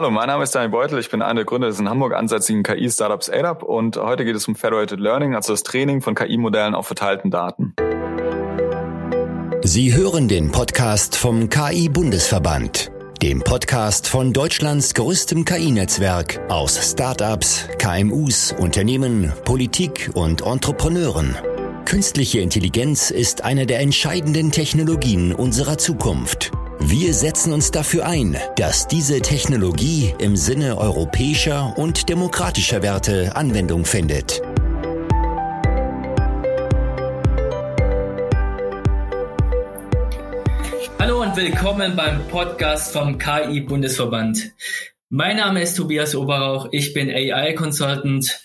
Hallo, mein Name ist Daniel Beutel. Ich bin einer der Gründer des in Hamburg ansässigen KI-Startups ADAP und heute geht es um Federated Learning, also das Training von KI-Modellen auf verteilten Daten. Sie hören den Podcast vom KI-Bundesverband, dem Podcast von Deutschlands größtem KI-Netzwerk aus Startups, KMUs, Unternehmen, Politik und Entrepreneuren. Künstliche Intelligenz ist eine der entscheidenden Technologien unserer Zukunft. Wir setzen uns dafür ein, dass diese Technologie im Sinne europäischer und demokratischer Werte Anwendung findet. Hallo und willkommen beim Podcast vom KI Bundesverband. Mein Name ist Tobias Oberrauch, ich bin AI Consultant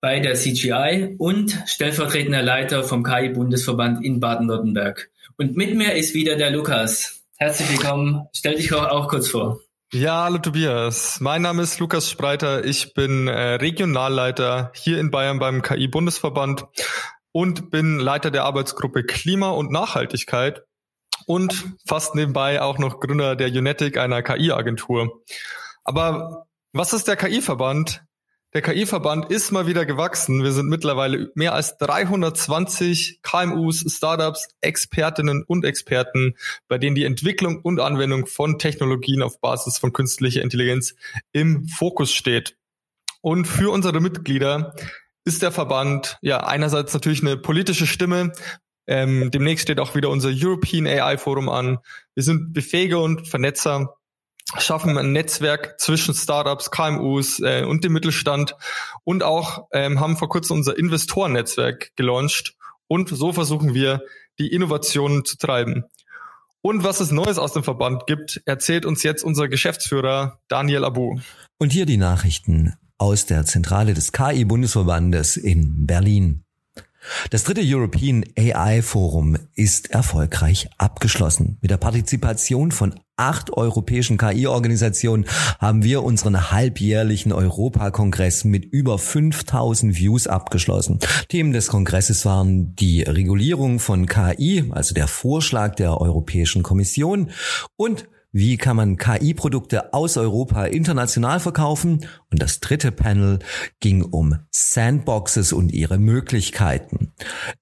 bei der CGI und stellvertretender Leiter vom KI Bundesverband in Baden-Württemberg. Und mit mir ist wieder der Lukas. Herzlich willkommen. Stell dich auch, kurz vor. Ja, hallo Tobias. Mein Name ist Lukas Spreiter. Ich bin äh, Regionalleiter hier in Bayern beim KI-Bundesverband und bin Leiter der Arbeitsgruppe Klima und Nachhaltigkeit und fast nebenbei auch noch Gründer der Unetic, einer KI-Agentur. Aber was ist der KI-Verband? Der KI-Verband ist mal wieder gewachsen. Wir sind mittlerweile mehr als 320 KMUs, Startups, Expertinnen und Experten, bei denen die Entwicklung und Anwendung von Technologien auf Basis von künstlicher Intelligenz im Fokus steht. Und für unsere Mitglieder ist der Verband ja einerseits natürlich eine politische Stimme. Ähm, demnächst steht auch wieder unser European AI Forum an. Wir sind Befähiger und Vernetzer schaffen ein Netzwerk zwischen Startups, KMUs äh, und dem Mittelstand und auch ähm, haben vor kurzem unser Investorennetzwerk gelauncht und so versuchen wir, die Innovationen zu treiben. Und was es Neues aus dem Verband gibt, erzählt uns jetzt unser Geschäftsführer Daniel Abu. Und hier die Nachrichten aus der Zentrale des KI-Bundesverbandes in Berlin. Das dritte European AI Forum ist erfolgreich abgeschlossen. Mit der Partizipation von acht europäischen KI-Organisationen haben wir unseren halbjährlichen Europakongress mit über 5000 Views abgeschlossen. Themen des Kongresses waren die Regulierung von KI, also der Vorschlag der Europäischen Kommission und wie kann man KI-Produkte aus Europa international verkaufen? Und das dritte Panel ging um Sandboxes und ihre Möglichkeiten.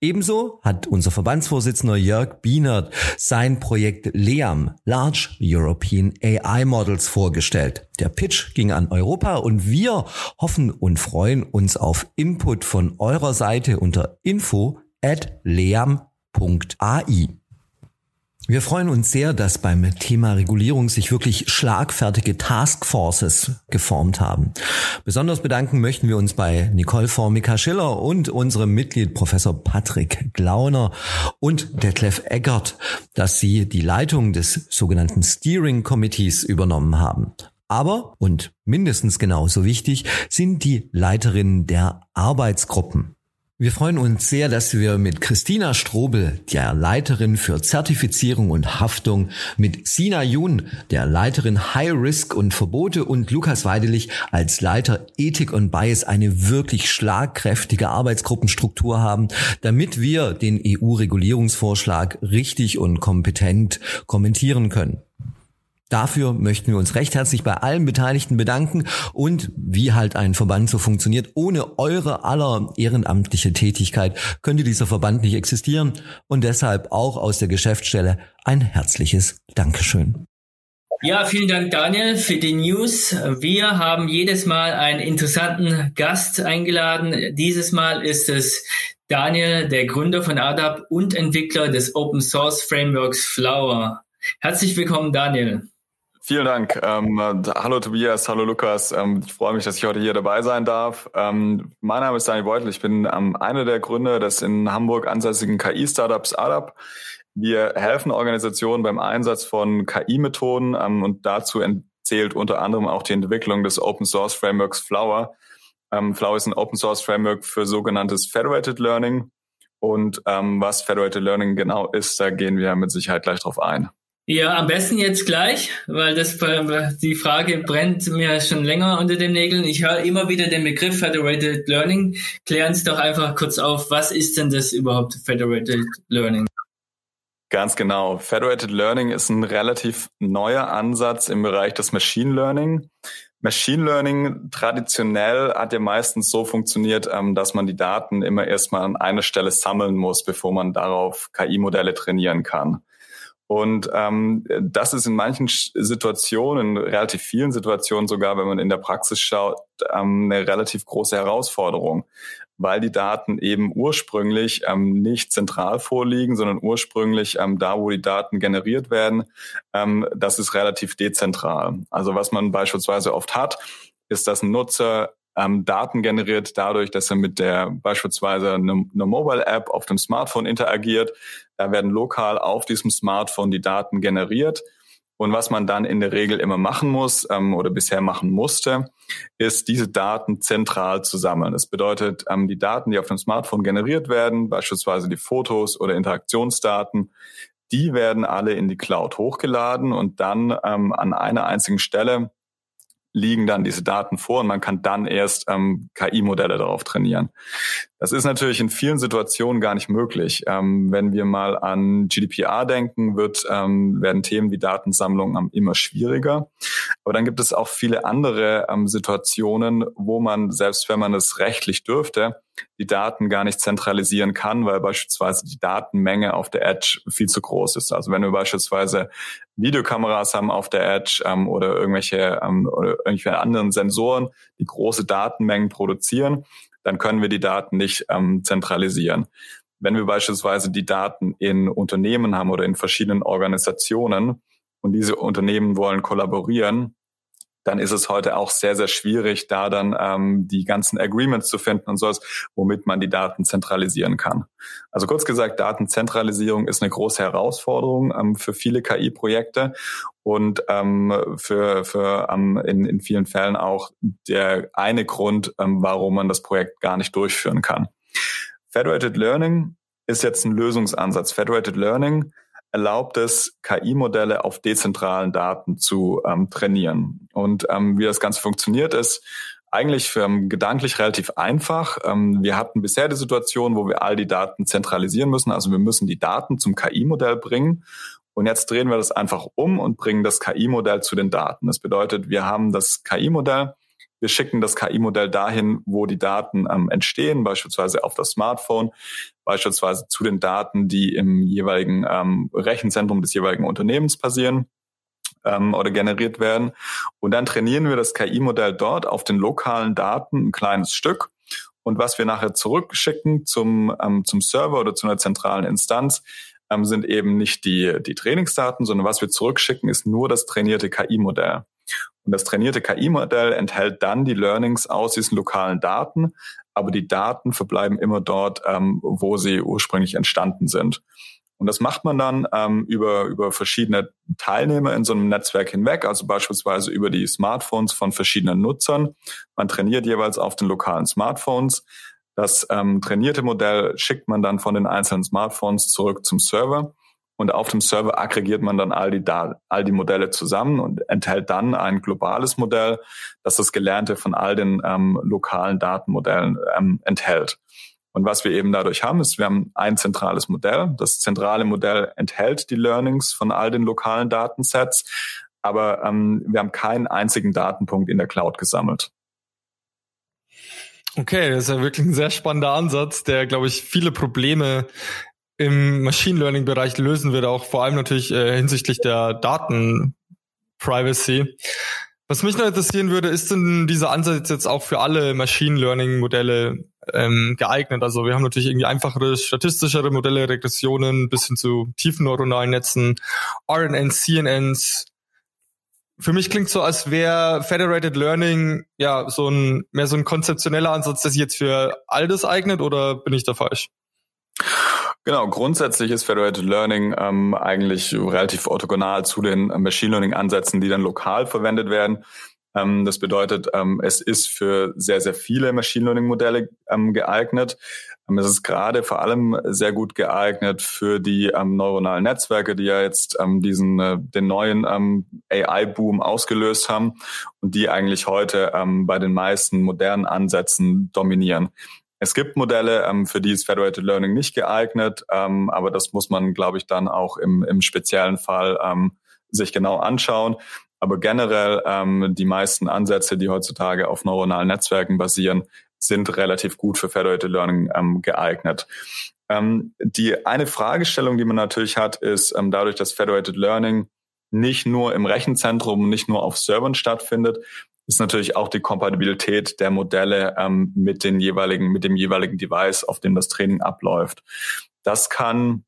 Ebenso hat unser Verbandsvorsitzender Jörg Bienert sein Projekt LEAM, Large European AI Models, vorgestellt. Der Pitch ging an Europa und wir hoffen und freuen uns auf Input von eurer Seite unter info at leam.ai. Wir freuen uns sehr, dass beim Thema Regulierung sich wirklich schlagfertige Taskforces geformt haben. Besonders bedanken möchten wir uns bei Nicole Formica-Schiller und unserem Mitglied Professor Patrick Glauner und Detlef Eggert, dass sie die Leitung des sogenannten Steering Committees übernommen haben. Aber, und mindestens genauso wichtig, sind die Leiterinnen der Arbeitsgruppen. Wir freuen uns sehr, dass wir mit Christina Strobel, der Leiterin für Zertifizierung und Haftung, mit Sina Jun, der Leiterin High Risk und Verbote und Lukas Weidelich als Leiter Ethik und Bias eine wirklich schlagkräftige Arbeitsgruppenstruktur haben, damit wir den EU-Regulierungsvorschlag richtig und kompetent kommentieren können. Dafür möchten wir uns recht herzlich bei allen Beteiligten bedanken und wie halt ein Verband so funktioniert. Ohne eure aller ehrenamtliche Tätigkeit könnte dieser Verband nicht existieren und deshalb auch aus der Geschäftsstelle ein herzliches Dankeschön. Ja, vielen Dank, Daniel, für die News. Wir haben jedes Mal einen interessanten Gast eingeladen. Dieses Mal ist es Daniel, der Gründer von ADAP und Entwickler des Open Source Frameworks Flower. Herzlich willkommen, Daniel. Vielen Dank. Ähm, hallo Tobias, hallo Lukas. Ähm, ich freue mich, dass ich heute hier dabei sein darf. Ähm, mein Name ist Daniel Beutel. Ich bin ähm, einer der Gründer des in Hamburg ansässigen KI-Startups ADAP. Wir helfen Organisationen beim Einsatz von KI-Methoden ähm, und dazu zählt unter anderem auch die Entwicklung des Open Source Frameworks Flower. Ähm, Flower ist ein Open Source Framework für sogenanntes Federated Learning. Und was Federated Learning genau ist, da gehen wir mit Sicherheit gleich drauf ein. Ja, am besten jetzt gleich, weil das die Frage brennt mir schon länger unter den Nägeln. Ich höre immer wieder den Begriff Federated Learning. Klären Sie doch einfach kurz auf, was ist denn das überhaupt Federated Learning? Ganz genau. Federated Learning ist ein relativ neuer Ansatz im Bereich des Machine Learning. Machine Learning traditionell hat ja meistens so funktioniert, ähm, dass man die Daten immer erstmal an einer Stelle sammeln muss, bevor man darauf KI-Modelle trainieren kann. Und ähm, das ist in manchen Situationen, in relativ vielen Situationen sogar, wenn man in der Praxis schaut, ähm, eine relativ große Herausforderung, weil die Daten eben ursprünglich ähm, nicht zentral vorliegen, sondern ursprünglich ähm, da, wo die Daten generiert werden, ähm, das ist relativ dezentral. Also was man beispielsweise oft hat, ist, dass ein Nutzer ähm, Daten generiert dadurch, dass er mit der beispielsweise eine, eine Mobile-App auf dem Smartphone interagiert. Da werden lokal auf diesem Smartphone die Daten generiert. Und was man dann in der Regel immer machen muss ähm, oder bisher machen musste, ist diese Daten zentral zu sammeln. Das bedeutet, ähm, die Daten, die auf dem Smartphone generiert werden, beispielsweise die Fotos oder Interaktionsdaten, die werden alle in die Cloud hochgeladen und dann ähm, an einer einzigen Stelle liegen dann diese Daten vor und man kann dann erst ähm, KI-Modelle darauf trainieren. Das ist natürlich in vielen Situationen gar nicht möglich. Ähm, wenn wir mal an GDPR denken, wird, ähm, werden Themen wie Datensammlung immer schwieriger. Aber dann gibt es auch viele andere ähm, Situationen, wo man, selbst wenn man es rechtlich dürfte, die Daten gar nicht zentralisieren kann, weil beispielsweise die Datenmenge auf der Edge viel zu groß ist. Also wenn wir beispielsweise Videokameras haben auf der Edge ähm, oder irgendwelche ähm, oder irgendwelche anderen Sensoren, die große Datenmengen produzieren, dann können wir die Daten nicht ähm, zentralisieren. Wenn wir beispielsweise die Daten in Unternehmen haben oder in verschiedenen Organisationen und diese Unternehmen wollen kollaborieren, dann ist es heute auch sehr, sehr schwierig, da dann ähm, die ganzen Agreements zu finden und sowas, womit man die Daten zentralisieren kann. Also kurz gesagt, Datenzentralisierung ist eine große Herausforderung ähm, für viele KI-Projekte und ähm, für, für ähm, in, in vielen Fällen auch der eine Grund, ähm, warum man das Projekt gar nicht durchführen kann. Federated Learning ist jetzt ein Lösungsansatz. Federated Learning erlaubt es, KI-Modelle auf dezentralen Daten zu ähm, trainieren. Und ähm, wie das Ganze funktioniert, ist eigentlich für, ähm, gedanklich relativ einfach. Ähm, wir hatten bisher die Situation, wo wir all die Daten zentralisieren müssen. Also wir müssen die Daten zum KI-Modell bringen. Und jetzt drehen wir das einfach um und bringen das KI-Modell zu den Daten. Das bedeutet, wir haben das KI-Modell, wir schicken das KI-Modell dahin, wo die Daten ähm, entstehen, beispielsweise auf das Smartphone, beispielsweise zu den Daten, die im jeweiligen ähm, Rechenzentrum des jeweiligen Unternehmens passieren ähm, oder generiert werden. Und dann trainieren wir das KI-Modell dort auf den lokalen Daten ein kleines Stück. Und was wir nachher zurückschicken zum, ähm, zum Server oder zu einer zentralen Instanz, ähm, sind eben nicht die, die Trainingsdaten, sondern was wir zurückschicken, ist nur das trainierte KI-Modell. Und das trainierte KI-Modell enthält dann die Learnings aus diesen lokalen Daten, aber die Daten verbleiben immer dort, ähm, wo sie ursprünglich entstanden sind. Und das macht man dann ähm, über, über verschiedene Teilnehmer in so einem Netzwerk hinweg, also beispielsweise über die Smartphones von verschiedenen Nutzern. Man trainiert jeweils auf den lokalen Smartphones. Das ähm, trainierte Modell schickt man dann von den einzelnen Smartphones zurück zum Server. Und auf dem Server aggregiert man dann all die, all die Modelle zusammen und enthält dann ein globales Modell, das das Gelernte von all den ähm, lokalen Datenmodellen ähm, enthält. Und was wir eben dadurch haben, ist, wir haben ein zentrales Modell. Das zentrale Modell enthält die Learnings von all den lokalen Datensets, aber ähm, wir haben keinen einzigen Datenpunkt in der Cloud gesammelt. Okay, das ist ja wirklich ein sehr spannender Ansatz, der, glaube ich, viele Probleme im Machine Learning Bereich lösen wird, auch vor allem natürlich äh, hinsichtlich der Daten Privacy. Was mich noch interessieren würde, ist denn dieser Ansatz jetzt auch für alle Machine Learning Modelle ähm, geeignet? Also wir haben natürlich irgendwie einfachere, statistischere Modelle, Regressionen bis hin zu tiefen neuronalen Netzen, RNNs, CNNs. Für mich klingt so, als wäre Federated Learning ja so ein mehr so ein konzeptioneller Ansatz, der sich jetzt für all das eignet, oder bin ich da falsch? Genau, grundsätzlich ist Federated Learning ähm, eigentlich relativ orthogonal zu den Machine Learning Ansätzen, die dann lokal verwendet werden. Ähm, das bedeutet, ähm, es ist für sehr, sehr viele Machine Learning Modelle ähm, geeignet. Ähm, es ist gerade vor allem sehr gut geeignet für die ähm, neuronalen Netzwerke, die ja jetzt diesen äh, den neuen AI-Boom ausgelöst haben und die eigentlich heute bei den meisten modernen Ansätzen dominieren. Es gibt Modelle, ähm, für die ist Federated Learning nicht geeignet, ähm, aber das muss man, glaube ich, dann auch im, im speziellen Fall ähm, sich genau anschauen. Aber generell ähm, die meisten Ansätze, die heutzutage auf neuronalen Netzwerken basieren, sind relativ gut für Federated Learning ähm, geeignet. Ähm, die eine Fragestellung, die man natürlich hat, ist ähm, dadurch, dass Federated Learning nicht nur im Rechenzentrum, nicht nur auf Servern stattfindet, ist natürlich auch die Kompatibilität der Modelle ähm, mit den jeweiligen, mit dem jeweiligen Device, auf dem das Training abläuft. Das kann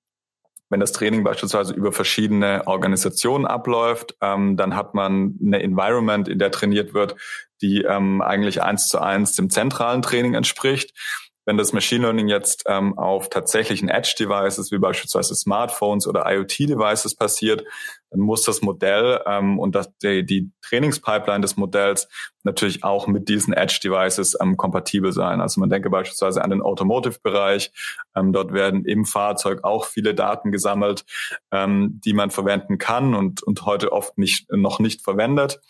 wenn das Training beispielsweise über verschiedene Organisationen abläuft, ähm, dann hat man eine Environment, in der trainiert wird, die ähm, eigentlich eins zu eins dem zentralen Training entspricht. Wenn das Machine Learning jetzt ähm, auf tatsächlichen Edge-Devices wie beispielsweise Smartphones oder IoT-Devices passiert, muss das Modell ähm, und das, die, die Trainingspipeline des Modells natürlich auch mit diesen Edge-Devices ähm, kompatibel sein. Also man denke beispielsweise an den Automotive-Bereich. Ähm, dort werden im Fahrzeug auch viele Daten gesammelt, ähm, die man verwenden kann und, und heute oft nicht, noch nicht verwendet.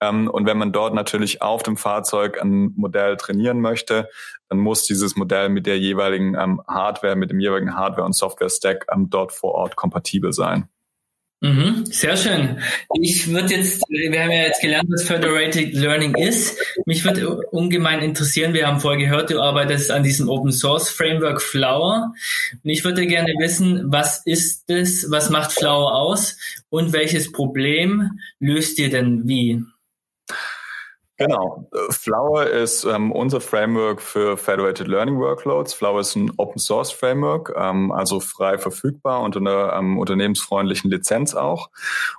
Ähm, und wenn man dort natürlich auf dem Fahrzeug ein Modell trainieren möchte, dann muss dieses Modell mit der jeweiligen ähm, Hardware, mit dem jeweiligen Hardware- und Software-Stack ähm, dort vor Ort kompatibel sein. Mhm, sehr schön. Ich würde jetzt, wir haben ja jetzt gelernt, was Federated Learning ist. Mich würde ungemein interessieren, wir haben vorher gehört, du arbeitest an diesem Open Source Framework Flower. Und ich würde gerne wissen, was ist es, was macht Flower aus und welches Problem löst ihr denn wie? Genau. Flower ist ähm, unser Framework für Federated Learning Workloads. Flower ist ein Open Source Framework, ähm, also frei verfügbar unter einer ähm, unternehmensfreundlichen Lizenz auch.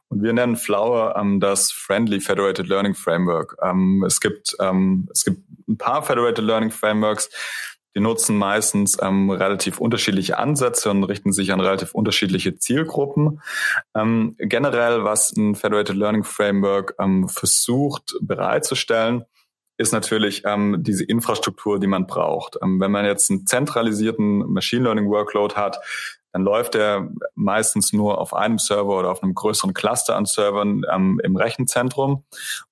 Und wir nennen Flower ähm, das Friendly Federated Learning Framework. Ähm, es gibt ähm, es gibt ein paar Federated Learning Frameworks, die nutzen meistens ähm, relativ unterschiedliche Ansätze und richten sich an relativ unterschiedliche Zielgruppen. Ähm, generell, was ein Federated Learning Framework ähm, versucht bereitzustellen, ist natürlich ähm, diese Infrastruktur, die man braucht. Ähm, wenn man jetzt einen zentralisierten Machine Learning Workload hat, dann läuft er meistens nur auf einem Server oder auf einem größeren Cluster an Servern ähm, im Rechenzentrum.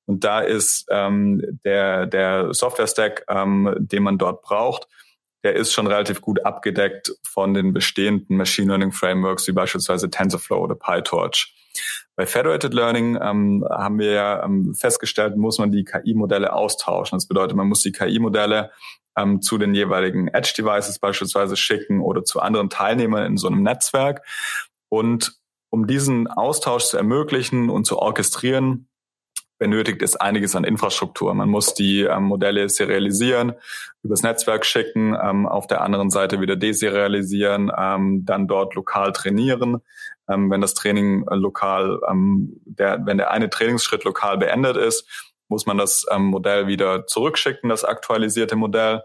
Und da ist ähm, der, der Software-Stack, ähm, den man dort braucht, der ist schon relativ gut abgedeckt von den bestehenden Machine Learning Frameworks wie beispielsweise TensorFlow oder PyTorch. Bei Federated Learning ähm, haben wir ja ähm, festgestellt, muss man die KI-Modelle austauschen. Das bedeutet, man muss die KI-Modelle ähm, zu den jeweiligen Edge-Devices beispielsweise schicken oder zu anderen Teilnehmern in so einem Netzwerk. Und um diesen Austausch zu ermöglichen und zu orchestrieren, benötigt es einiges an Infrastruktur. Man muss die ähm, Modelle serialisieren, übers Netzwerk schicken, ähm, auf der anderen Seite wieder deserialisieren, ähm, dann dort lokal trainieren. Ähm, wenn das Training äh, lokal, ähm, der, wenn der eine Trainingsschritt lokal beendet ist, muss man das ähm, Modell wieder zurückschicken, das aktualisierte Modell.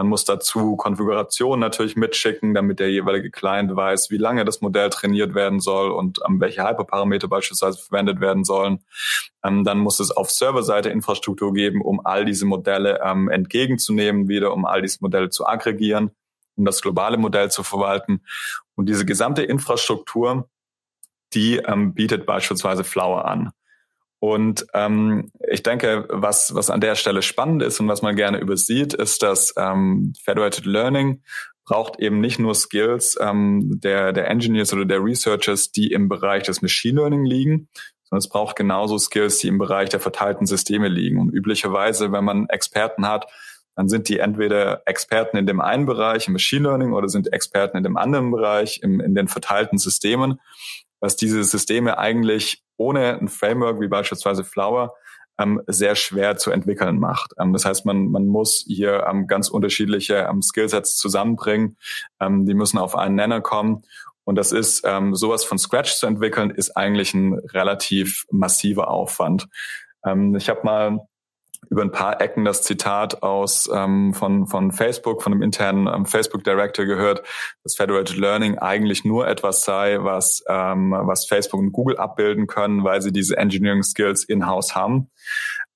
Man muss dazu Konfigurationen natürlich mitschicken, damit der jeweilige Client weiß, wie lange das Modell trainiert werden soll und ähm, welche Hyperparameter beispielsweise verwendet werden sollen. Ähm, dann muss es auf Serverseite Infrastruktur geben, um all diese Modelle ähm, entgegenzunehmen, wieder um all diese Modelle zu aggregieren, um das globale Modell zu verwalten. Und diese gesamte Infrastruktur, die ähm, bietet beispielsweise Flower an. Und ähm, ich denke, was, was an der Stelle spannend ist und was man gerne übersieht, ist, dass ähm, Federated Learning braucht eben nicht nur Skills ähm, der, der Engineers oder der Researchers, die im Bereich des Machine Learning liegen, sondern es braucht genauso Skills, die im Bereich der verteilten Systeme liegen. Und üblicherweise, wenn man Experten hat, dann sind die entweder Experten in dem einen Bereich, im Machine Learning, oder sind Experten in dem anderen Bereich, im, in den verteilten Systemen was diese Systeme eigentlich ohne ein Framework wie beispielsweise Flower ähm, sehr schwer zu entwickeln macht. Ähm, das heißt, man, man muss hier ähm, ganz unterschiedliche ähm, Skillsets zusammenbringen. Ähm, die müssen auf einen Nenner kommen. Und das ist, ähm, sowas von Scratch zu entwickeln, ist eigentlich ein relativ massiver Aufwand. Ähm, ich habe mal über ein paar Ecken das Zitat aus ähm, von, von Facebook, von einem internen ähm, Facebook Director gehört, dass Federated Learning eigentlich nur etwas sei, was, ähm, was Facebook und Google abbilden können, weil sie diese Engineering Skills in-house haben.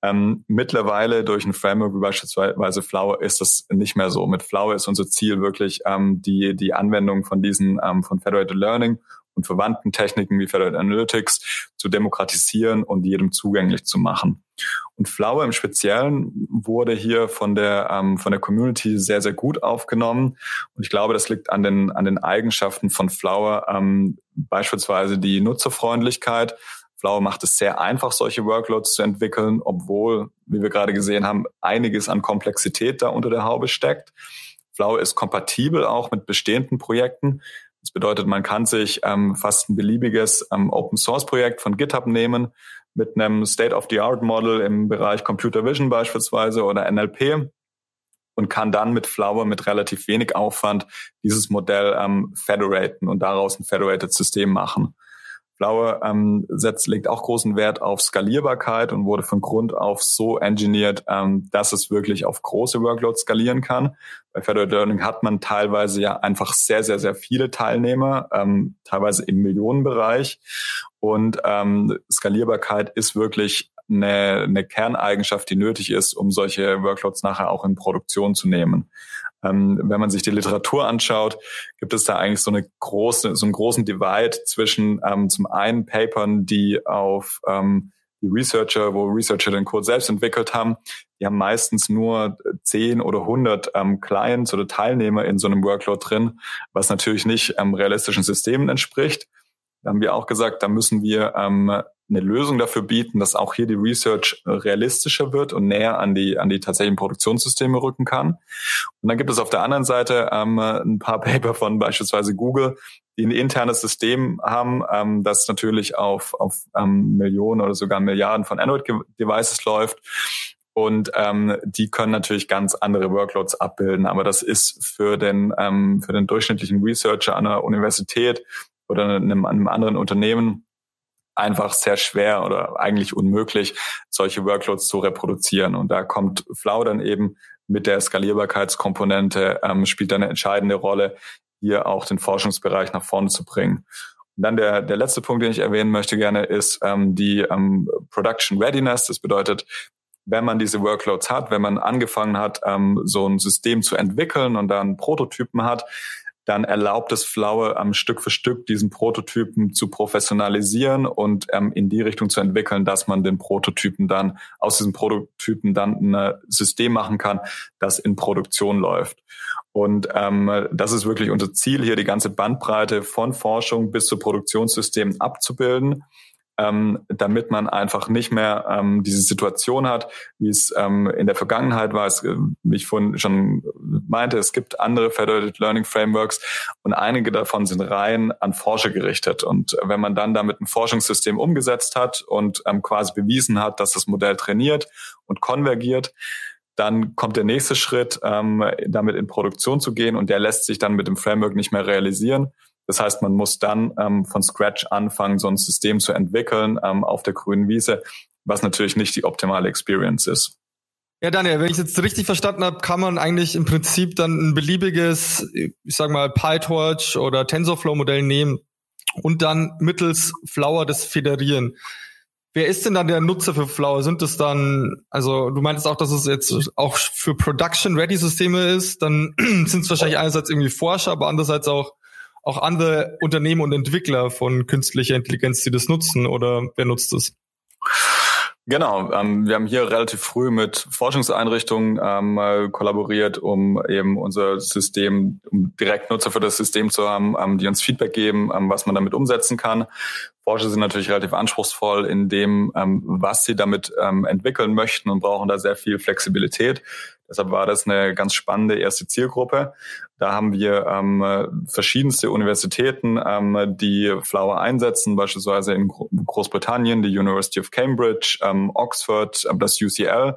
Ähm, mittlerweile durch ein Framework wie beispielsweise Flower ist das nicht mehr so. Mit Flower ist unser Ziel wirklich ähm, die, die Anwendung von diesen ähm, von Federated Learning und verwandten Techniken wie Federated Analytics zu demokratisieren und jedem zugänglich zu machen. Und Flower im Speziellen wurde hier von der, ähm, von der Community sehr, sehr gut aufgenommen. Und ich glaube, das liegt an den, an den Eigenschaften von Flower, ähm, beispielsweise die Nutzerfreundlichkeit. Flower macht es sehr einfach, solche Workloads zu entwickeln, obwohl, wie wir gerade gesehen haben, einiges an Komplexität da unter der Haube steckt. Flower ist kompatibel auch mit bestehenden Projekten. Das bedeutet, man kann sich ähm, fast ein beliebiges ähm, Open Source Projekt von GitHub nehmen mit einem State of the Art Model im Bereich Computer Vision beispielsweise oder NLP und kann dann mit Flower mit relativ wenig Aufwand dieses Modell ähm, federaten und daraus ein federated System machen. Flower ähm, setzt, legt auch großen Wert auf Skalierbarkeit und wurde von Grund auf so engineert, ähm, dass es wirklich auf große Workloads skalieren kann. Bei Federated Learning hat man teilweise ja einfach sehr, sehr, sehr viele Teilnehmer, ähm, teilweise im Millionenbereich. Und ähm, Skalierbarkeit ist wirklich eine, eine Kerneigenschaft, die nötig ist, um solche Workloads nachher auch in Produktion zu nehmen. Ähm, wenn man sich die Literatur anschaut, gibt es da eigentlich so eine große, so einen großen Divide zwischen ähm, zum einen Papern, die auf ähm, die Researcher, wo Researcher den Code selbst entwickelt haben, die haben meistens nur 10 oder 100 ähm, Clients oder Teilnehmer in so einem Workload drin, was natürlich nicht ähm, realistischen Systemen entspricht. Da haben wir auch gesagt, da müssen wir ähm, eine Lösung dafür bieten, dass auch hier die Research realistischer wird und näher an die, an die tatsächlichen Produktionssysteme rücken kann. Und dann gibt es auf der anderen Seite ähm, ein paar Paper von beispielsweise Google, die ein internes System haben, ähm, das natürlich auf, auf ähm, Millionen oder sogar Milliarden von Android-Devices läuft. Und ähm, die können natürlich ganz andere Workloads abbilden. Aber das ist für den, ähm, für den durchschnittlichen Researcher an der Universität oder einem, einem anderen Unternehmen einfach sehr schwer oder eigentlich unmöglich, solche Workloads zu reproduzieren. Und da kommt Flow dann eben mit der Skalierbarkeitskomponente, ähm, spielt eine entscheidende Rolle, hier auch den Forschungsbereich nach vorne zu bringen. Und dann der, der letzte Punkt, den ich erwähnen möchte gerne, ist ähm, die ähm, Production Readiness. Das bedeutet, wenn man diese Workloads hat, wenn man angefangen hat, ähm, so ein System zu entwickeln und dann Prototypen hat, dann erlaubt es Flower am Stück für Stück diesen Prototypen zu professionalisieren und ähm, in die Richtung zu entwickeln, dass man den Prototypen dann aus diesen Prototypen dann ein System machen kann, das in Produktion läuft. Und ähm, das ist wirklich unser Ziel, hier die ganze Bandbreite von Forschung bis zu Produktionssystemen abzubilden ähm, damit man einfach nicht mehr ähm, diese Situation hat, wie es ähm, in der Vergangenheit war. Es, äh, wie ich vorhin schon meinte, es gibt andere Federated Learning Frameworks und einige davon sind rein an Forscher gerichtet. Und wenn man dann damit ein Forschungssystem umgesetzt hat und ähm, quasi bewiesen hat, dass das Modell trainiert und konvergiert, dann kommt der nächste Schritt, ähm, damit in Produktion zu gehen und der lässt sich dann mit dem Framework nicht mehr realisieren. Das heißt, man muss dann ähm, von Scratch anfangen, so ein System zu entwickeln ähm, auf der grünen Wiese, was natürlich nicht die optimale Experience ist. Ja, Daniel, wenn ich jetzt richtig verstanden habe, kann man eigentlich im Prinzip dann ein beliebiges, ich sag mal, PyTorch oder TensorFlow-Modell nehmen und dann mittels Flower das federieren. Wer ist denn dann der Nutzer für Flower? Sind es dann, also du meintest auch, dass es jetzt auch für Production-Ready-Systeme ist, dann sind es wahrscheinlich einerseits irgendwie Forscher, aber andererseits auch auch andere Unternehmen und Entwickler von künstlicher Intelligenz, die das nutzen oder wer nutzt es? Genau, ähm, wir haben hier relativ früh mit Forschungseinrichtungen ähm, kollaboriert, um eben unser System, um direkt Nutzer für das System zu haben, ähm, die uns Feedback geben, ähm, was man damit umsetzen kann. Forscher sind natürlich relativ anspruchsvoll in dem, ähm, was sie damit ähm, entwickeln möchten und brauchen da sehr viel Flexibilität. Deshalb war das eine ganz spannende erste Zielgruppe. Da haben wir ähm, verschiedenste Universitäten, ähm, die Flower einsetzen, beispielsweise in Großbritannien die University of Cambridge, ähm, Oxford, ähm, das UCL.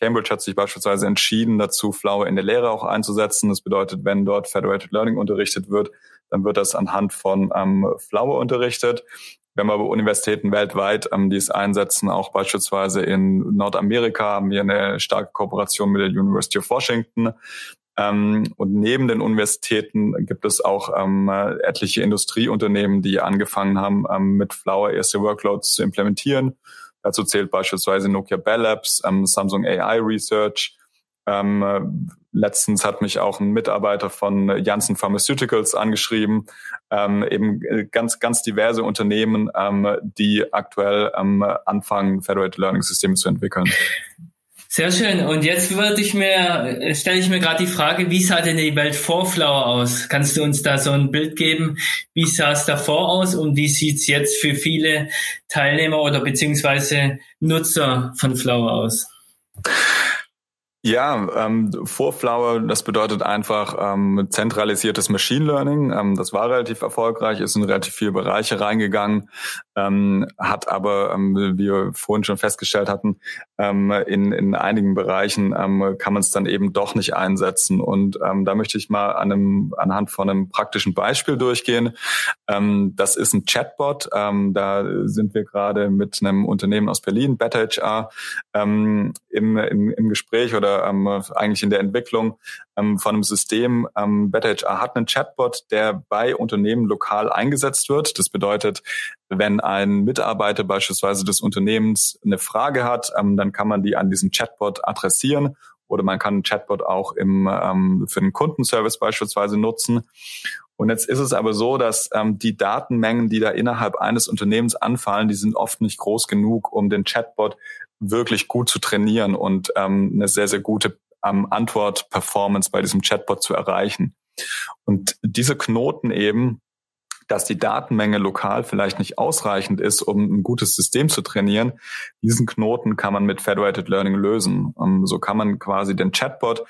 Cambridge hat sich beispielsweise entschieden, dazu Flower in der Lehre auch einzusetzen. Das bedeutet, wenn dort Federated Learning unterrichtet wird, dann wird das anhand von ähm, Flower unterrichtet. Wir haben aber Universitäten weltweit, ähm, die es einsetzen. Auch beispielsweise in Nordamerika haben wir eine starke Kooperation mit der University of Washington. Ähm, und neben den Universitäten gibt es auch ähm, etliche Industrieunternehmen, die angefangen haben, mit Flower erste Workloads zu implementieren. Dazu zählt beispielsweise Nokia Bell Labs, Samsung AI Research, ähm, letztens hat mich auch ein Mitarbeiter von Janssen Pharmaceuticals angeschrieben, ähm, eben äh, ganz, ganz diverse Unternehmen, ähm, die aktuell ähm, anfangen, Federated Learning Systeme zu entwickeln. Sehr schön. Und jetzt würde ich mir, stelle ich mir gerade die Frage, wie sah denn die Welt vor Flower aus? Kannst du uns da so ein Bild geben? Wie sah es davor aus und wie sieht es jetzt für viele Teilnehmer oder beziehungsweise Nutzer von Flower aus? Ja, ähm, Vorflower, das bedeutet einfach ähm, zentralisiertes Machine Learning. Ähm, das war relativ erfolgreich, ist in relativ viele Bereiche reingegangen, ähm, hat aber, ähm, wie wir vorhin schon festgestellt hatten, ähm, in, in einigen Bereichen ähm, kann man es dann eben doch nicht einsetzen. Und ähm, da möchte ich mal an einem, anhand von einem praktischen Beispiel durchgehen. Ähm, das ist ein Chatbot. Ähm, da sind wir gerade mit einem Unternehmen aus Berlin, BetterHR, ähm, im, im, im Gespräch oder ähm, eigentlich in der Entwicklung ähm, von einem System. Ähm, BetterHR hat einen Chatbot, der bei Unternehmen lokal eingesetzt wird. Das bedeutet, wenn ein Mitarbeiter beispielsweise des Unternehmens eine Frage hat, ähm, dann kann man die an diesen Chatbot adressieren oder man kann einen Chatbot auch im, ähm, für den Kundenservice beispielsweise nutzen. Und jetzt ist es aber so, dass ähm, die Datenmengen, die da innerhalb eines Unternehmens anfallen, die sind oft nicht groß genug, um den Chatbot wirklich gut zu trainieren und ähm, eine sehr, sehr gute ähm, Antwort-Performance bei diesem Chatbot zu erreichen. Und diese Knoten eben, dass die Datenmenge lokal vielleicht nicht ausreichend ist, um ein gutes System zu trainieren, diesen Knoten kann man mit Federated Learning lösen. Ähm, so kann man quasi den Chatbot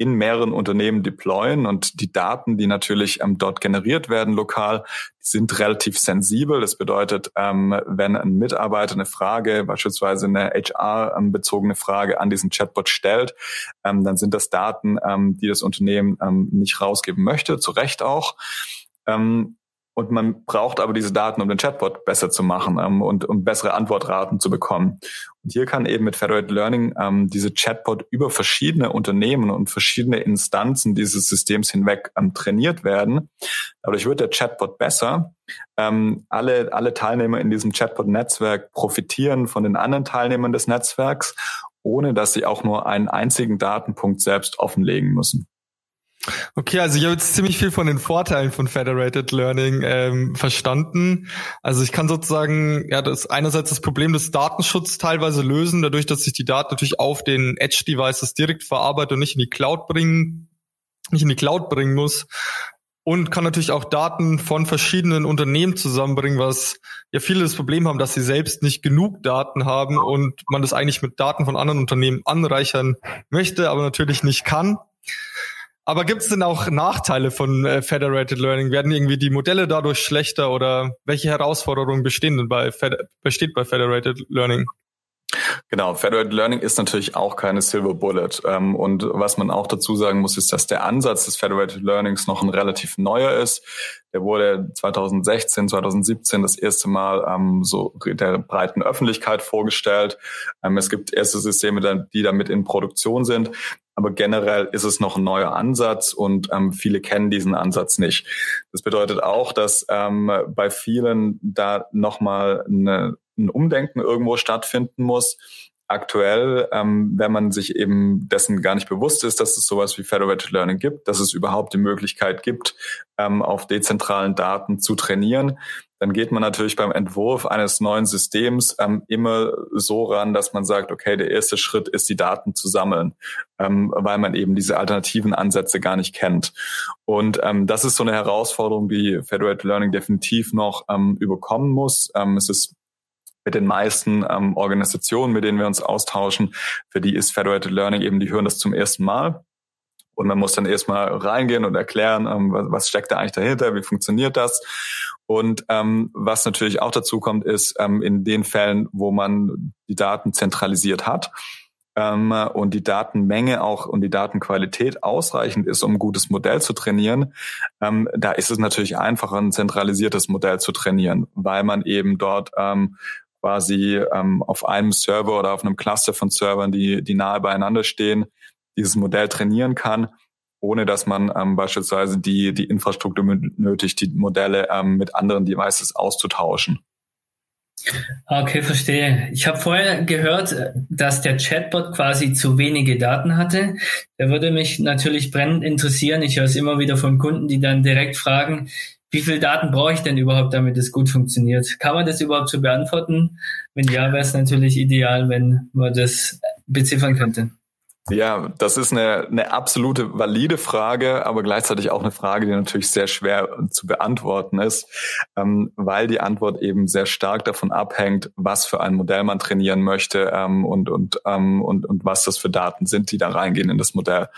in mehreren Unternehmen deployen und die Daten, die natürlich ähm, dort generiert werden lokal, sind relativ sensibel. Das bedeutet, ähm, wenn ein Mitarbeiter eine Frage, beispielsweise eine HR-bezogene Frage an diesen Chatbot stellt, ähm, dann sind das Daten, ähm, die das Unternehmen ähm, nicht rausgeben möchte, zu Recht auch. Ähm, und man braucht aber diese Daten, um den Chatbot besser zu machen ähm, und um bessere Antwortraten zu bekommen. Und hier kann eben mit Federated Learning ähm, diese Chatbot über verschiedene Unternehmen und verschiedene Instanzen dieses Systems hinweg ähm, trainiert werden. Dadurch wird der Chatbot besser. Ähm, alle, alle Teilnehmer in diesem Chatbot-Netzwerk profitieren von den anderen Teilnehmern des Netzwerks, ohne dass sie auch nur einen einzigen Datenpunkt selbst offenlegen müssen. Okay, also ich habe jetzt ziemlich viel von den Vorteilen von Federated Learning ähm, verstanden. Also ich kann sozusagen ja das einerseits das Problem des Datenschutzes teilweise lösen, dadurch, dass ich die Daten natürlich auf den Edge-Devices direkt verarbeite und nicht in die Cloud bringen, nicht in die Cloud bringen muss. Und kann natürlich auch Daten von verschiedenen Unternehmen zusammenbringen, was ja viele das Problem haben, dass sie selbst nicht genug Daten haben und man das eigentlich mit Daten von anderen Unternehmen anreichern möchte, aber natürlich nicht kann. Aber gibt es denn auch Nachteile von äh, Federated Learning? Werden irgendwie die Modelle dadurch schlechter oder welche Herausforderungen bestehen denn bei besteht bei Federated Learning? Genau, Federated Learning ist natürlich auch keine Silver Bullet. Ähm, und was man auch dazu sagen muss, ist, dass der Ansatz des Federated Learnings noch ein relativ neuer ist. Der wurde 2016, 2017 das erste Mal ähm, so der breiten Öffentlichkeit vorgestellt. Ähm, es gibt erste Systeme, die damit in Produktion sind. Aber generell ist es noch ein neuer Ansatz und ähm, viele kennen diesen Ansatz nicht. Das bedeutet auch, dass ähm, bei vielen da nochmal eine, ein Umdenken irgendwo stattfinden muss. Aktuell, ähm, wenn man sich eben dessen gar nicht bewusst ist, dass es sowas wie Federated Learning gibt, dass es überhaupt die Möglichkeit gibt, ähm, auf dezentralen Daten zu trainieren, dann geht man natürlich beim Entwurf eines neuen Systems ähm, immer so ran, dass man sagt, okay, der erste Schritt ist, die Daten zu sammeln, ähm, weil man eben diese alternativen Ansätze gar nicht kennt. Und ähm, das ist so eine Herausforderung, die Federated Learning definitiv noch ähm, überkommen muss. Ähm, es ist mit den meisten ähm, Organisationen, mit denen wir uns austauschen, für die ist Federated Learning eben, die hören das zum ersten Mal. Und man muss dann erstmal reingehen und erklären, ähm, was, was steckt da eigentlich dahinter, wie funktioniert das. Und ähm, was natürlich auch dazu kommt, ist ähm, in den Fällen, wo man die Daten zentralisiert hat ähm, und die Datenmenge auch und die Datenqualität ausreichend ist, um ein gutes Modell zu trainieren, ähm, da ist es natürlich einfacher, ein zentralisiertes Modell zu trainieren, weil man eben dort ähm, quasi ähm, auf einem Server oder auf einem Cluster von Servern, die, die nahe beieinander stehen, dieses Modell trainieren kann ohne dass man ähm, beispielsweise die, die Infrastruktur nötigt, die Modelle ähm, mit anderen Devices auszutauschen. Okay, verstehe. Ich habe vorher gehört, dass der Chatbot quasi zu wenige Daten hatte. Da würde mich natürlich brennend interessieren. Ich höre es immer wieder von Kunden, die dann direkt fragen, wie viel Daten brauche ich denn überhaupt, damit es gut funktioniert? Kann man das überhaupt so beantworten? Wenn ja, wäre es natürlich ideal, wenn man das beziffern könnte. Ja, das ist eine, eine absolute valide Frage, aber gleichzeitig auch eine Frage, die natürlich sehr schwer zu beantworten ist, ähm, weil die Antwort eben sehr stark davon abhängt, was für ein Modell man trainieren möchte ähm, und, und, ähm, und, und was das für Daten sind, die da reingehen in das Modell.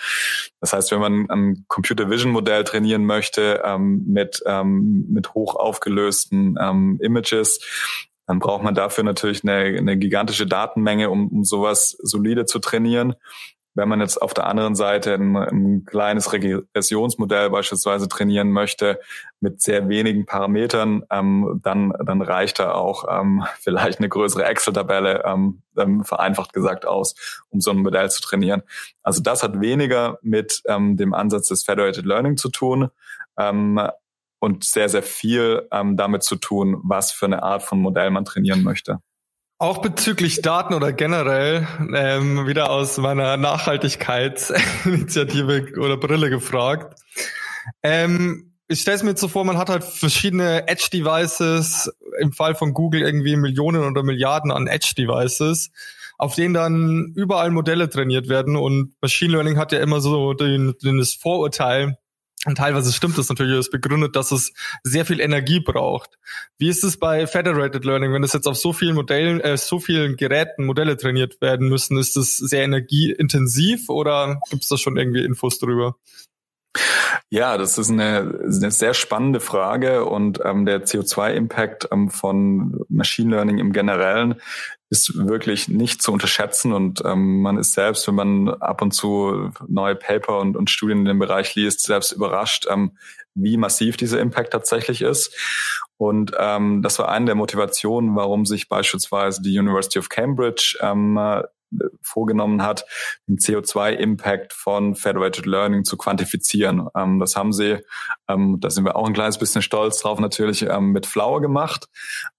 Das heißt, wenn man ein Computer Vision Modell trainieren möchte ähm, mit, ähm, mit hoch aufgelösten ähm, Images, dann braucht man dafür natürlich eine, eine gigantische Datenmenge, um, um sowas solide zu trainieren. Wenn man jetzt auf der anderen Seite ein, ein kleines Regressionsmodell beispielsweise trainieren möchte mit sehr wenigen Parametern, ähm, dann, dann reicht da auch ähm, vielleicht eine größere Excel-Tabelle, ähm, ähm, vereinfacht gesagt, aus, um so ein Modell zu trainieren. Also das hat weniger mit ähm, dem Ansatz des Federated Learning zu tun, ähm, und sehr, sehr viel ähm, damit zu tun, was für eine Art von Modell man trainieren möchte. Auch bezüglich Daten oder generell ähm, wieder aus meiner Nachhaltigkeitsinitiative oder Brille gefragt. Ähm, ich stelle es mir jetzt so vor, man hat halt verschiedene Edge-Devices, im Fall von Google irgendwie Millionen oder Milliarden an Edge-Devices, auf denen dann überall Modelle trainiert werden und Machine Learning hat ja immer so den, den das Vorurteil, und teilweise stimmt es natürlich, es begründet, dass es sehr viel Energie braucht. Wie ist es bei Federated Learning, wenn es jetzt auf so vielen Modellen, äh, so vielen Geräten Modelle trainiert werden müssen? Ist es sehr energieintensiv oder gibt es da schon irgendwie Infos drüber? Ja, das ist eine, eine sehr spannende Frage und ähm, der CO2-Impact ähm, von Machine Learning im Generellen ist wirklich nicht zu unterschätzen und ähm, man ist selbst, wenn man ab und zu neue Paper und, und Studien in dem Bereich liest, selbst überrascht, ähm, wie massiv dieser Impact tatsächlich ist. Und ähm, das war eine der Motivationen, warum sich beispielsweise die University of Cambridge ähm, vorgenommen hat, den CO2-Impact von Federated Learning zu quantifizieren. Ähm, das haben sie, ähm, da sind wir auch ein kleines bisschen stolz drauf, natürlich ähm, mit Flower gemacht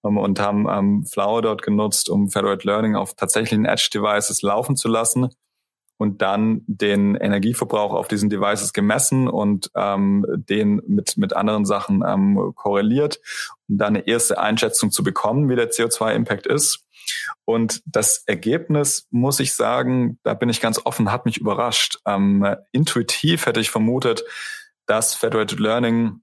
ähm, und haben ähm, Flower dort genutzt, um Federated Learning auf tatsächlichen Edge-Devices laufen zu lassen und dann den Energieverbrauch auf diesen Devices gemessen und ähm, den mit, mit anderen Sachen ähm, korreliert, um dann eine erste Einschätzung zu bekommen, wie der CO2-Impact ist. Und das Ergebnis, muss ich sagen, da bin ich ganz offen, hat mich überrascht. Ähm, intuitiv hätte ich vermutet, dass Federated Learning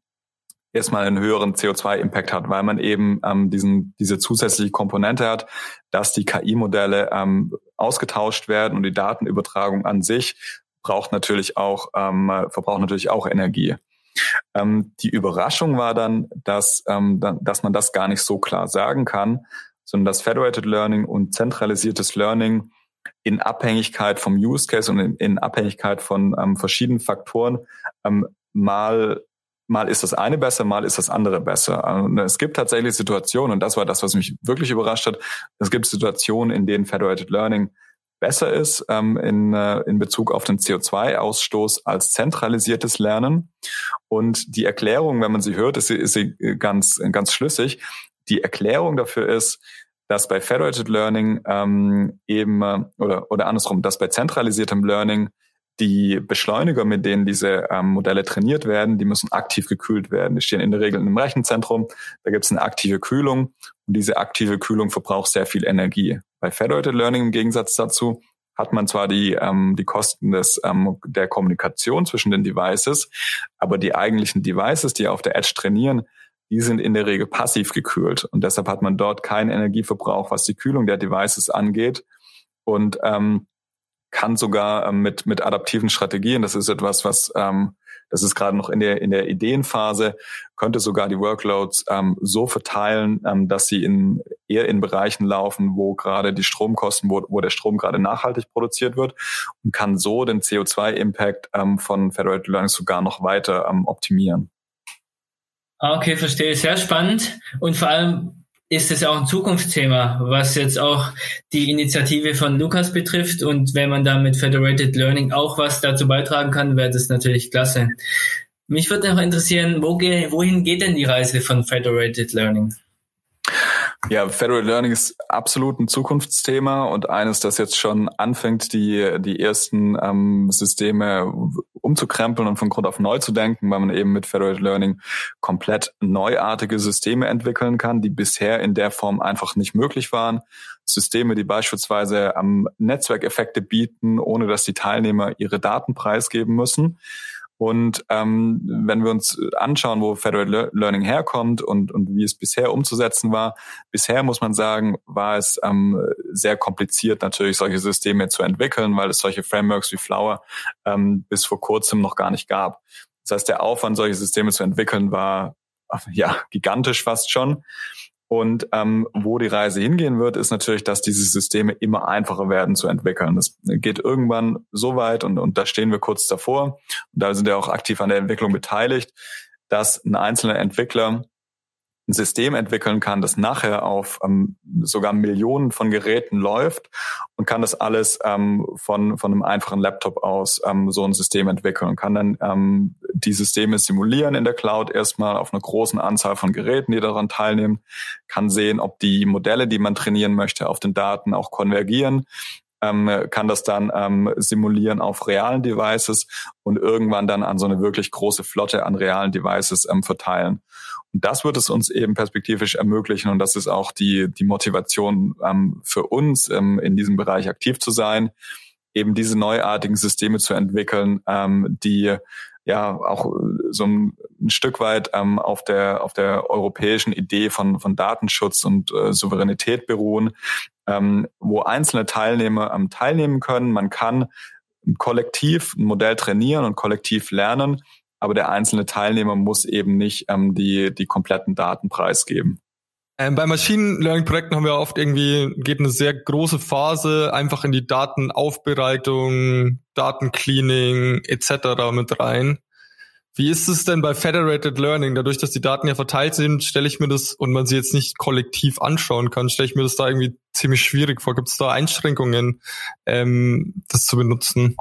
erstmal einen höheren CO2-Impact hat, weil man eben ähm, diesen, diese zusätzliche Komponente hat, dass die KI-Modelle ähm, ausgetauscht werden und die Datenübertragung an sich braucht natürlich auch, ähm, verbraucht natürlich auch Energie. Ähm, die Überraschung war dann, dass, ähm, dass man das gar nicht so klar sagen kann, sondern dass Federated Learning und zentralisiertes Learning in Abhängigkeit vom Use Case und in, in Abhängigkeit von ähm, verschiedenen Faktoren ähm, mal mal ist das eine besser, mal ist das andere besser. Und es gibt tatsächlich Situationen, und das war das, was mich wirklich überrascht hat, es gibt Situationen, in denen Federated Learning besser ist ähm, in, äh, in Bezug auf den CO2-Ausstoß als zentralisiertes Lernen. Und die Erklärung, wenn man sie hört, ist sie, ist sie ganz, ganz schlüssig. Die Erklärung dafür ist, dass bei Federated Learning ähm, eben äh, oder oder andersrum, dass bei zentralisiertem Learning die Beschleuniger, mit denen diese ähm, Modelle trainiert werden, die müssen aktiv gekühlt werden. Die stehen in der Regel in einem Rechenzentrum. Da gibt es eine aktive Kühlung und diese aktive Kühlung verbraucht sehr viel Energie. Bei Federated Learning im Gegensatz dazu hat man zwar die, ähm, die Kosten des, ähm, der Kommunikation zwischen den Devices, aber die eigentlichen Devices, die auf der Edge trainieren, die sind in der Regel passiv gekühlt und deshalb hat man dort keinen Energieverbrauch, was die Kühlung der Devices angeht und ähm, kann sogar ähm, mit mit adaptiven Strategien, das ist etwas, was ähm, das ist gerade noch in der in der Ideenphase, könnte sogar die Workloads ähm, so verteilen, ähm, dass sie in eher in Bereichen laufen, wo gerade die Stromkosten, wo, wo der Strom gerade nachhaltig produziert wird und kann so den CO2-Impact ähm, von Federated Learning sogar noch weiter ähm, optimieren. Ah, okay, verstehe. Sehr spannend. Und vor allem ist es auch ein Zukunftsthema, was jetzt auch die Initiative von Lukas betrifft. Und wenn man da mit Federated Learning auch was dazu beitragen kann, wäre das natürlich klasse. Mich würde noch interessieren, wo ge wohin geht denn die Reise von Federated Learning? Ja, Federal Learning ist absolut ein Zukunftsthema und eines, das jetzt schon anfängt, die, die ersten ähm, Systeme umzukrempeln und von Grund auf neu zu denken, weil man eben mit Federated Learning komplett neuartige Systeme entwickeln kann, die bisher in der Form einfach nicht möglich waren. Systeme, die beispielsweise am Netzwerkeffekte bieten, ohne dass die Teilnehmer ihre Daten preisgeben müssen. Und ähm, wenn wir uns anschauen, wo Federal Learning herkommt und, und wie es bisher umzusetzen war, bisher muss man sagen, war es ähm, sehr kompliziert, natürlich solche Systeme zu entwickeln, weil es solche Frameworks wie Flower ähm, bis vor kurzem noch gar nicht gab. Das heißt, der Aufwand, solche Systeme zu entwickeln, war ja gigantisch fast schon. Und ähm, wo die Reise hingehen wird, ist natürlich, dass diese Systeme immer einfacher werden zu entwickeln. Das geht irgendwann so weit und, und da stehen wir kurz davor. Und da sind wir auch aktiv an der Entwicklung beteiligt, dass ein einzelner Entwickler ein System entwickeln kann, das nachher auf ähm, sogar Millionen von Geräten läuft und kann das alles ähm, von, von einem einfachen Laptop aus ähm, so ein System entwickeln und kann dann ähm, die Systeme simulieren in der Cloud erstmal auf einer großen Anzahl von Geräten, die daran teilnehmen, kann sehen, ob die Modelle, die man trainieren möchte, auf den Daten auch konvergieren ähm, kann das dann ähm, simulieren auf realen Devices und irgendwann dann an so eine wirklich große Flotte an realen Devices ähm, verteilen. Und das wird es uns eben perspektivisch ermöglichen und das ist auch die, die Motivation ähm, für uns, ähm, in diesem Bereich aktiv zu sein, eben diese neuartigen Systeme zu entwickeln, ähm, die ja auch so ein, ein Stück weit ähm, auf der auf der europäischen Idee von von Datenschutz und äh, Souveränität beruhen, ähm, wo einzelne Teilnehmer ähm, teilnehmen können. Man kann kollektiv ein Modell trainieren und kollektiv lernen, aber der einzelne Teilnehmer muss eben nicht ähm, die, die kompletten Daten preisgeben. Ähm, bei Machine Learning Projekten haben wir oft irgendwie, geht eine sehr große Phase einfach in die Datenaufbereitung, Datencleaning etc. mit rein. Wie ist es denn bei Federated Learning? Dadurch, dass die Daten ja verteilt sind, stelle ich mir das und man sie jetzt nicht kollektiv anschauen kann, stelle ich mir das da irgendwie ziemlich schwierig vor. Gibt es da Einschränkungen, ähm, das zu benutzen?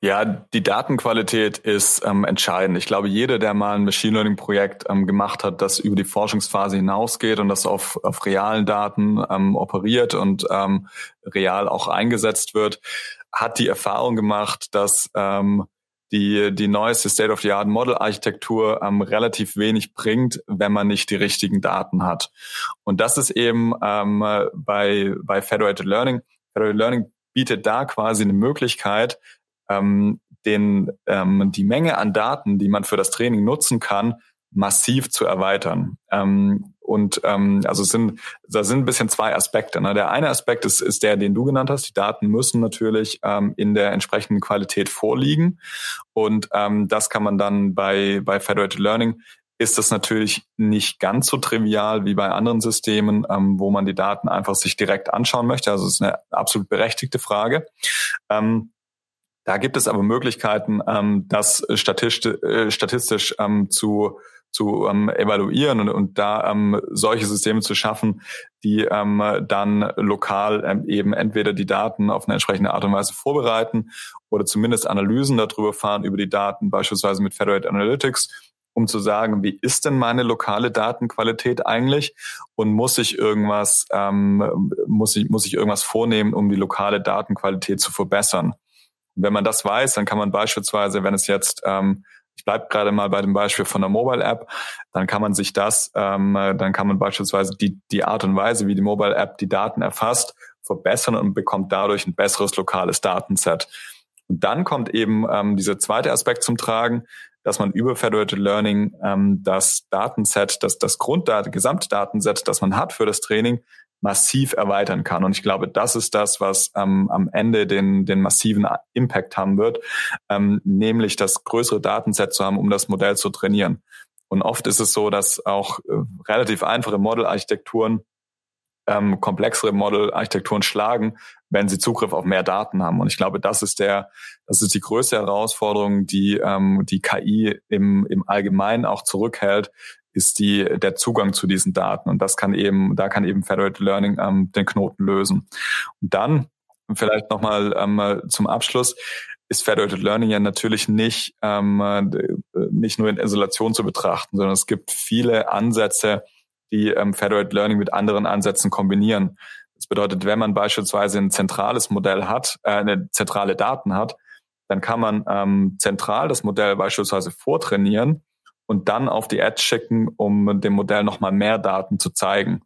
Ja, die Datenqualität ist ähm, entscheidend. Ich glaube, jeder, der mal ein Machine Learning Projekt ähm, gemacht hat, das über die Forschungsphase hinausgeht und das auf, auf realen Daten ähm, operiert und ähm, real auch eingesetzt wird, hat die Erfahrung gemacht, dass ähm, die, die neueste State-of-the-Art Model-Architektur ähm, relativ wenig bringt, wenn man nicht die richtigen Daten hat. Und das ist eben ähm, bei, bei Federated Learning. Federated Learning bietet da quasi eine Möglichkeit, ähm, den, ähm, die Menge an Daten, die man für das Training nutzen kann, massiv zu erweitern. Ähm, und ähm, also sind, da sind ein bisschen zwei Aspekte. Ne? Der eine Aspekt ist, ist der, den du genannt hast. Die Daten müssen natürlich ähm, in der entsprechenden Qualität vorliegen. Und ähm, das kann man dann bei, bei Federated Learning ist das natürlich nicht ganz so trivial wie bei anderen Systemen, ähm, wo man die Daten einfach sich direkt anschauen möchte. Also es ist eine absolut berechtigte Frage. Ähm, da gibt es aber Möglichkeiten, ähm, das statistisch, äh, statistisch ähm, zu zu ähm, evaluieren und, und da ähm, solche Systeme zu schaffen, die ähm, dann lokal ähm, eben entweder die Daten auf eine entsprechende Art und Weise vorbereiten oder zumindest Analysen darüber fahren über die Daten, beispielsweise mit Federated Analytics, um zu sagen, wie ist denn meine lokale Datenqualität eigentlich und muss ich irgendwas ähm, muss ich muss ich irgendwas vornehmen, um die lokale Datenqualität zu verbessern. Wenn man das weiß, dann kann man beispielsweise, wenn es jetzt ähm, ich bleibe gerade mal bei dem Beispiel von der Mobile App, dann kann man sich das, ähm, dann kann man beispielsweise die, die Art und Weise, wie die Mobile App die Daten erfasst, verbessern und bekommt dadurch ein besseres lokales Datenset. Und dann kommt eben ähm, dieser zweite Aspekt zum Tragen, dass man über Federated Learning ähm, das Datenset, das, das Grunddat Gesamtdatenset, das man hat für das Training, massiv erweitern kann. Und ich glaube, das ist das, was ähm, am Ende den, den massiven Impact haben wird, ähm, nämlich das größere Datenset zu haben, um das Modell zu trainieren. Und oft ist es so, dass auch äh, relativ einfache Modelarchitekturen ähm, komplexere Modelarchitekturen schlagen, wenn sie Zugriff auf mehr Daten haben. Und ich glaube, das ist der, das ist die größte Herausforderung, die ähm, die KI im, im Allgemeinen auch zurückhält, ist die, der Zugang zu diesen Daten. Und das kann eben, da kann eben Federated Learning ähm, den Knoten lösen. Und dann vielleicht nochmal ähm, zum Abschluss ist Federated Learning ja natürlich nicht, ähm, äh, nicht nur in Isolation zu betrachten, sondern es gibt viele Ansätze, die ähm, Federated Learning mit anderen Ansätzen kombinieren. Das bedeutet, wenn man beispielsweise ein zentrales Modell hat, äh, eine zentrale Daten hat, dann kann man ähm, zentral das Modell beispielsweise vortrainieren und dann auf die Edge schicken, um dem Modell nochmal mehr Daten zu zeigen.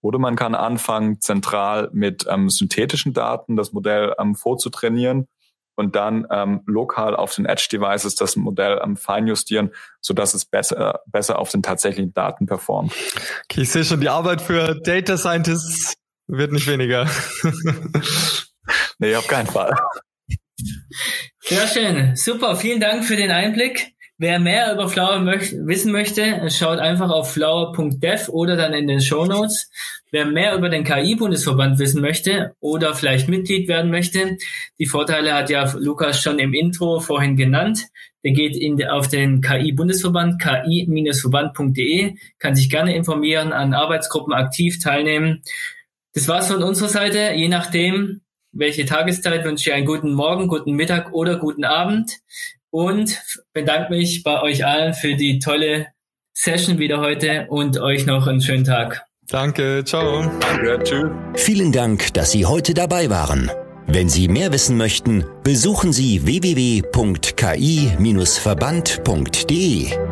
Oder man kann anfangen, zentral mit ähm, synthetischen Daten das Modell ähm, vorzutrainieren und dann ähm, lokal auf den Edge-Devices das Modell ähm, feinjustieren, sodass es besser, besser auf den tatsächlichen Daten performt. Okay, ich sehe schon, die Arbeit für Data Scientists wird nicht weniger. nee, auf keinen Fall. Sehr schön. Super. Vielen Dank für den Einblick. Wer mehr über Flower möcht wissen möchte, schaut einfach auf flower.dev oder dann in den Show Notes. Wer mehr über den KI-Bundesverband wissen möchte oder vielleicht Mitglied werden möchte, die Vorteile hat ja Lukas schon im Intro vorhin genannt. Der geht in, auf den KI-Bundesverband, ki-verband.de, kann sich gerne informieren, an Arbeitsgruppen aktiv teilnehmen. Das war's von unserer Seite. Je nachdem, welche Tageszeit wünsche ich einen guten Morgen, guten Mittag oder guten Abend und bedanke mich bei euch allen für die tolle Session wieder heute und euch noch einen schönen Tag. Danke, ciao. Danke, tschüss. Vielen Dank, dass Sie heute dabei waren. Wenn Sie mehr wissen möchten, besuchen Sie www.ki-verband.de.